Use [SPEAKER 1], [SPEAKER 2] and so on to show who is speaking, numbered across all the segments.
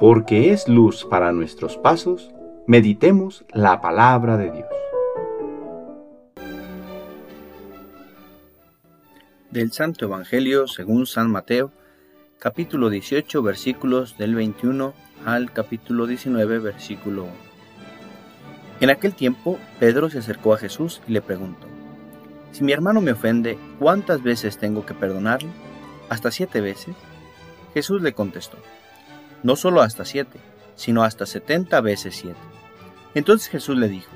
[SPEAKER 1] porque es luz para nuestros pasos, meditemos la palabra de Dios.
[SPEAKER 2] Del Santo Evangelio según San Mateo, capítulo 18, versículos del 21 al capítulo 19, versículo 1. En aquel tiempo, Pedro se acercó a Jesús y le preguntó, Si mi hermano me ofende, ¿cuántas veces tengo que perdonarle? ¿Hasta siete veces? Jesús le contestó, no solo hasta siete, sino hasta setenta veces siete. Entonces Jesús le dijo,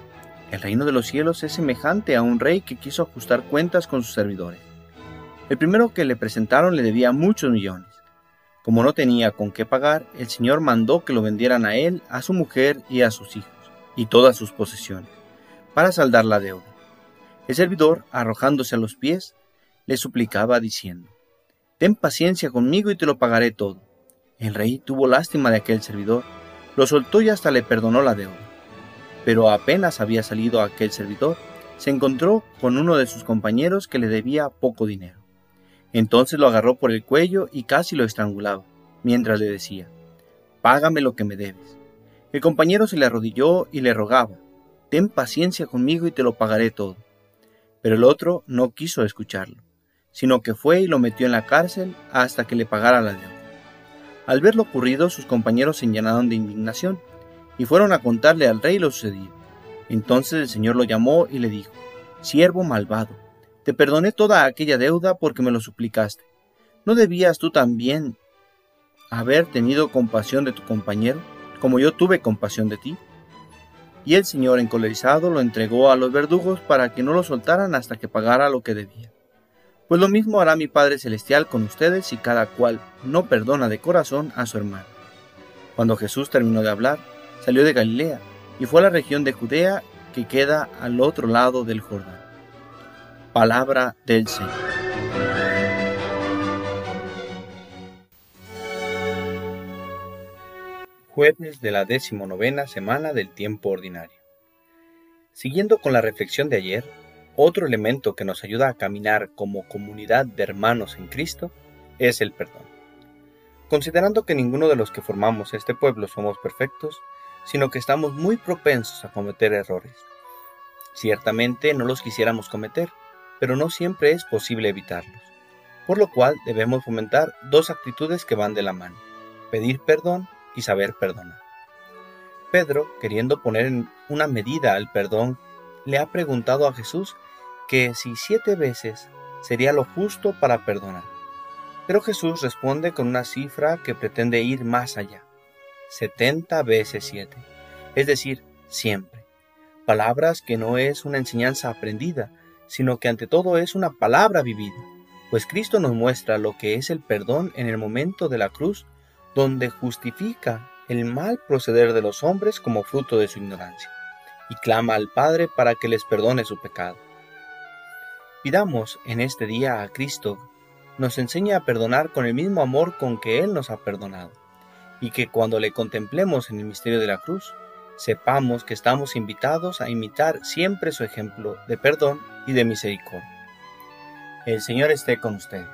[SPEAKER 2] el reino de los cielos es semejante a un rey que quiso ajustar cuentas con sus servidores. El primero que le presentaron le debía muchos millones. Como no tenía con qué pagar, el Señor mandó que lo vendieran a él, a su mujer y a sus hijos, y todas sus posesiones, para saldar la deuda. El servidor, arrojándose a los pies, le suplicaba diciendo, Ten paciencia conmigo y te lo pagaré todo. El rey tuvo lástima de aquel servidor, lo soltó y hasta le perdonó la deuda. Pero apenas había salido aquel servidor, se encontró con uno de sus compañeros que le debía poco dinero. Entonces lo agarró por el cuello y casi lo estrangulaba, mientras le decía, Págame lo que me debes. El compañero se le arrodilló y le rogaba, Ten paciencia conmigo y te lo pagaré todo. Pero el otro no quiso escucharlo, sino que fue y lo metió en la cárcel hasta que le pagara la deuda. Al ver lo ocurrido, sus compañeros se llenaron de indignación y fueron a contarle al rey lo sucedido. Entonces el Señor lo llamó y le dijo, Siervo malvado, te perdoné toda aquella deuda porque me lo suplicaste. ¿No debías tú también haber tenido compasión de tu compañero, como yo tuve compasión de ti? Y el Señor, encolerizado, lo entregó a los verdugos para que no lo soltaran hasta que pagara lo que debía. Pues lo mismo hará mi Padre Celestial con ustedes si cada cual no perdona de corazón a su hermano. Cuando Jesús terminó de hablar, salió de Galilea y fue a la región de Judea que queda al otro lado del Jordán. Palabra del Señor. Jueves de la decimonovena semana del tiempo ordinario. Siguiendo con la reflexión de ayer, otro elemento que nos ayuda a caminar como comunidad de hermanos en Cristo es el perdón. Considerando que ninguno de los que formamos este pueblo somos perfectos, sino que estamos muy propensos a cometer errores. Ciertamente no los quisiéramos cometer, pero no siempre es posible evitarlos, por lo cual debemos fomentar dos actitudes que van de la mano, pedir perdón y saber perdonar. Pedro, queriendo poner en una medida al perdón, le ha preguntado a Jesús que si siete veces sería lo justo para perdonar. Pero Jesús responde con una cifra que pretende ir más allá. Setenta veces siete, es decir, siempre. Palabras que no es una enseñanza aprendida, sino que ante todo es una palabra vivida, pues Cristo nos muestra lo que es el perdón en el momento de la cruz, donde justifica el mal proceder de los hombres como fruto de su ignorancia, y clama al Padre para que les perdone su pecado. Pidamos en este día a Cristo nos enseñe a perdonar con el mismo amor con que Él nos ha perdonado, y que cuando le contemplemos en el misterio de la cruz, sepamos que estamos invitados a imitar siempre su ejemplo de perdón y de misericordia. El Señor esté con usted.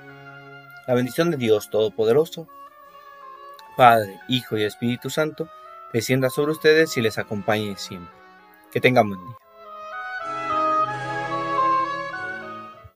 [SPEAKER 2] La bendición de Dios Todopoderoso, Padre, Hijo y Espíritu Santo, descienda sobre ustedes y les acompañe siempre. Que tengan buen día.